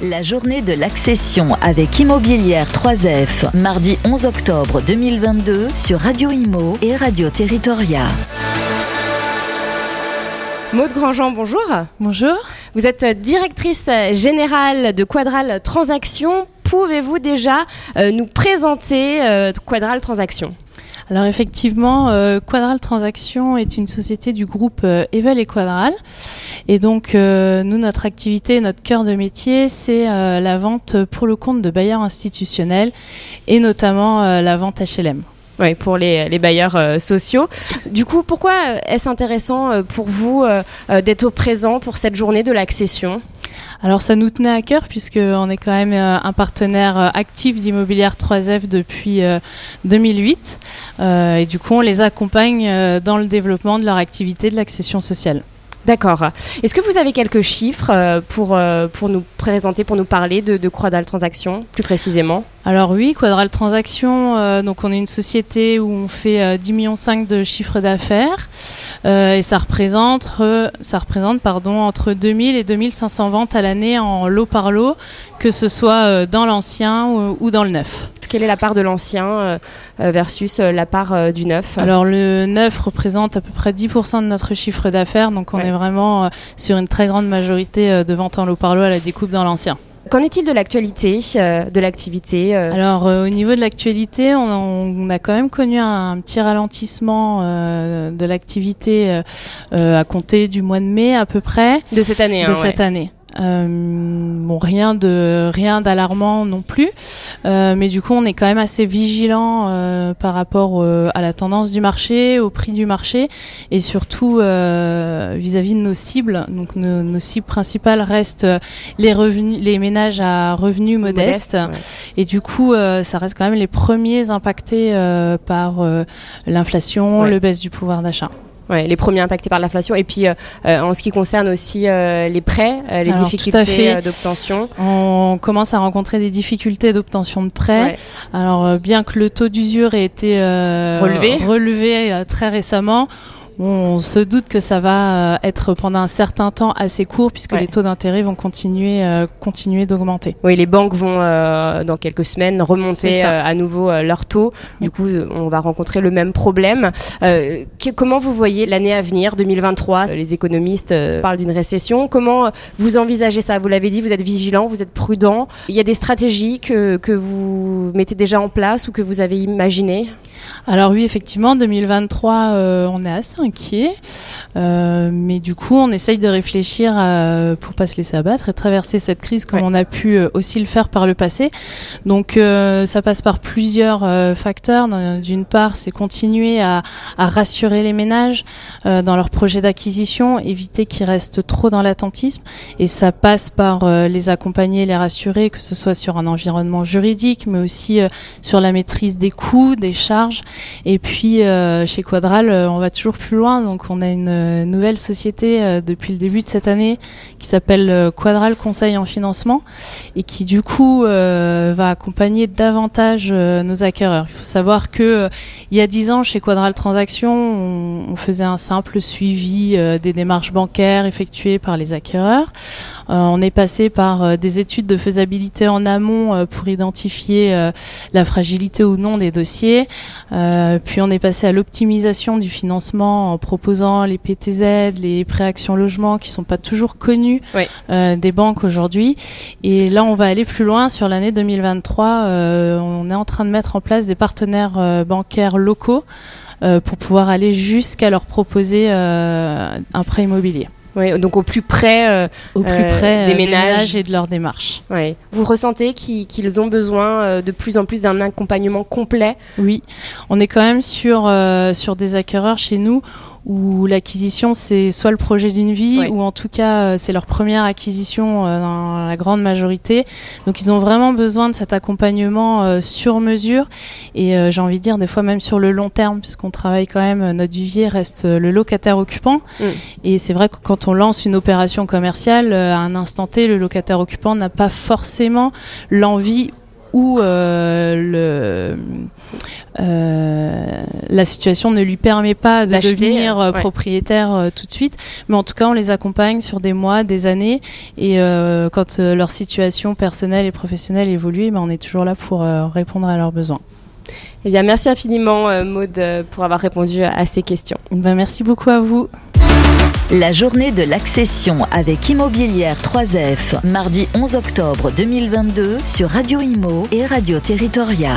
La journée de l'accession avec Immobilière 3F, mardi 11 octobre 2022 sur Radio Imo et Radio Territoria. Maud Grandjean, bonjour. Bonjour. Vous êtes directrice générale de Quadral Transactions. Pouvez-vous déjà euh, nous présenter euh, Quadral Transactions alors effectivement, euh, Quadral Transactions est une société du groupe euh, Evel et Quadral. Et donc euh, nous, notre activité, notre cœur de métier, c'est la vente pour le compte de bailleurs institutionnels et notamment la vente HLM. Oui, pour les, les bailleurs sociaux. Du coup, pourquoi est-ce intéressant pour vous d'être au présent pour cette journée de l'accession? Alors ça nous tenait à cœur puisque on est quand même euh, un partenaire euh, actif d'Immobilière 3F depuis euh, 2008 Euh, et du coup on les accompagne dans le développement de leur activité de l'accession sociale. D'accord. Est-ce que vous avez quelques chiffres euh, pour, euh, pour nous présenter, pour nous parler de, Quadral Transactions plus précisément? Alors oui, Quadral Transactions, euh, donc on est une société où on fait euh, 10 millions 5 de chiffre d'affaires euh, et ça représente, euh, ça représente pardon, entre 2000 et 2500 ventes à l'année en lot par lot, que ce soit euh, dans l'ancien ou dans le neuf. Quelle est la part de l'ancien euh, euh, versus euh, la part du neuf? Alors le neuf représente à peu près 10% de notre chiffre d'affaires, donc on Ouais. est vraiment sur une très grande majorité de ventes en lot par lot à la découpe dans l'ancien. Qu'en est-il de l'actualité, euh, de l'activité euh, Alors euh, au niveau de l'actualité, on, on a quand même connu un, un petit ralentissement euh, de l'activité à compter du mois de mai à peu près de cette année de hein, cette ouais. année. Euh, bon, rien de rien d'alarmant non plus, Euh, mais du coup, on est quand même assez vigilant euh, par rapport euh, à la tendance du marché, au prix du marché, et surtout euh, vis-à-vis de nos cibles. Donc, nos, nos cibles principales restent les revenus, les ménages à revenus modestes. Modeste, ouais. Et du coup, euh, ça reste quand même les premiers impactés euh, par l'inflation, Ouais. le baisse du pouvoir d'achat. Ouais, les premiers impactés par l'inflation. Et puis, euh, euh, en ce qui concerne aussi euh, les prêts, euh, les Alors, difficultés euh, d'obtention. On commence à rencontrer des difficultés d'obtention de prêts. Ouais. Alors, euh, bien que le taux d'usure ait été euh, Relevé. relevé, euh, très récemment, on se doute que ça va euh, être pendant un certain temps assez court puisque Ouais. les taux d'intérêt vont continuer, euh, continuer d'augmenter. Oui, les banques vont euh, dans quelques semaines remonter euh, à nouveau euh, leur taux. Du coup, on va rencontrer le même problème. Que- comment vous voyez l'année à venir, 2023 Euh, Les économistes parlent d'une récession. Comment vous envisagez ça? Vous l'avez dit, vous êtes vigilant, vous êtes prudent. Il y a des stratégies que, que vous mettez déjà en place ou que vous avez imaginées? Alors oui, effectivement, 2023, euh, on est assez inquiet, Euh, mais du coup, on essaye de réfléchir euh, pour pas se laisser abattre et traverser cette crise comme Ouais. on a pu aussi le faire par le passé. Donc, euh, ça passe par plusieurs facteurs. D'un- D'une part, c'est continuer à, à rassurer les ménages dans leurs projets d'acquisition, éviter qu'ils restent trop dans l'attentisme, et ça passe par les accompagner, les rassurer, que ce soit sur un environnement juridique, mais aussi sur la maîtrise des coûts, des charges. Et puis euh, chez Quadral, euh, on va toujours plus loin. Donc on a une euh, nouvelle société depuis le début de cette année qui s'appelle Quadral Conseil en financement et qui du coup va accompagner davantage nos acquéreurs. Il faut savoir que il y a dix ans chez Quadral Transactions, on, on faisait un simple suivi des démarches bancaires effectuées par les acquéreurs. On est passé par des études de faisabilité en amont pour identifier la fragilité ou non des dossiers. Euh, puis on est passé à l'optimisation du financement en proposant les PTZ, les pré-actions logement qui sont pas toujours connus Oui. euh, des banques aujourd'hui. Et là, on va aller plus loin sur l'année 2023. euh, on est en train de mettre en place des partenaires euh, bancaires locaux euh, pour pouvoir aller jusqu'à leur proposer euh, un prêt immobilier Oui, donc au plus près. euh, au plus Euh, des euh, ménages. et de leur démarche. ouais. Vous ressentez qu'ils ont besoin de plus en plus d'un accompagnement complet? Oui, on est quand même sur, euh, sur des acquéreurs chez nous où l'acquisition c'est soit le projet d'une vie ou en tout cas euh, c'est leur première acquisition euh, dans la grande majorité. Donc ils ont vraiment besoin de cet accompagnement euh, sur mesure et j'ai envie de dire des fois même sur le long terme puisqu'on travaille quand même, notre vivier reste le locataire occupant Mm. et c'est vrai que quand on lance une opération commerciale, à un instant T, le locataire occupant n'a pas forcément l'envie où le euh, la situation ne lui permet pas de devenir euh, propriétaire euh, tout de suite, mais en tout cas on les accompagne sur des mois, des années, et quand leur situation personnelle et professionnelle évolue, ben, on est toujours là pour répondre à leurs besoins. Eh bien, merci infiniment, Maude, pour avoir répondu à ces questions. Ben, merci beaucoup à vous. La journée de l'accession avec Immobilière 3F, mardi 11 octobre 2022 sur Radio Imo et Radio Territoria.